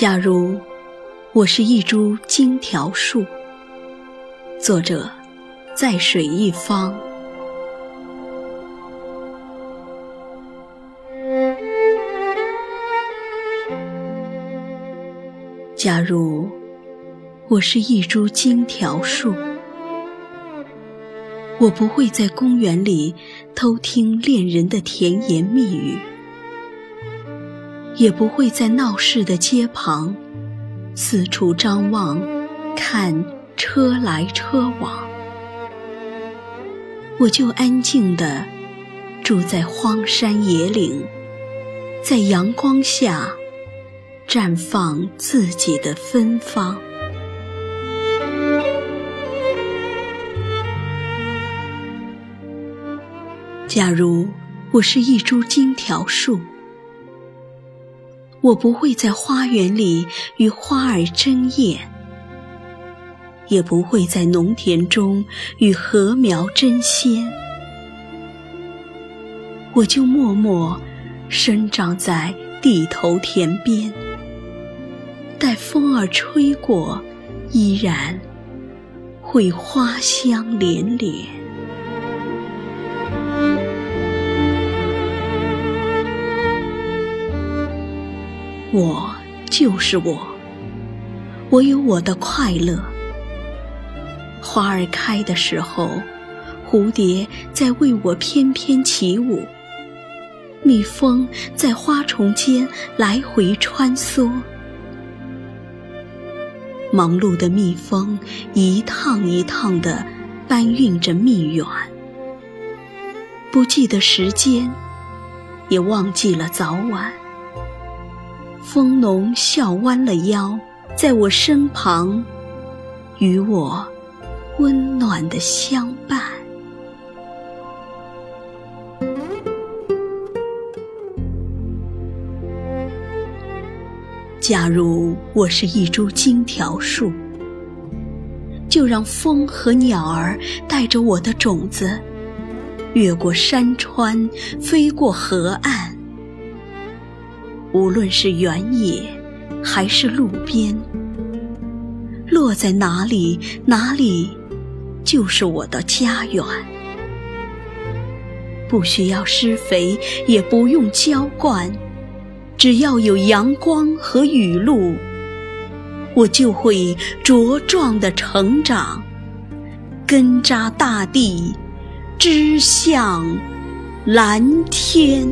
假如我是一株荆条树，作者在水一方。假如我是一株荆条树，我不会在公园里偷听恋人的甜言蜜语。也不会在闹市的街旁四处张望，看车来车往。我就安静地住在荒山野岭，在阳光下绽放自己的芬芳。假如我是一株金条树。我不会在花园里与花儿争艳，也不会在农田中与禾苗争先，我就默默生长在地头田边，待风儿吹过，依然会花香连连。我就是我，我有我的快乐。花儿开的时候，蝴蝶在为我翩翩起舞，蜜蜂在花丛间来回穿梭。忙碌的蜜蜂一趟一趟地搬运着蜜源，不记得时间，也忘记了早晚。蜂农笑弯了腰，在我身旁，与我温暖的相伴。假如我是一株荆条树，就让风和鸟儿带着我的种子，越过山川，飞过河岸。无论是原野，还是路边，落在哪里，哪里就是我的家园。不需要施肥，也不用浇灌，只要有阳光和雨露，我就会茁壮的成长，根扎大地，枝向蓝天。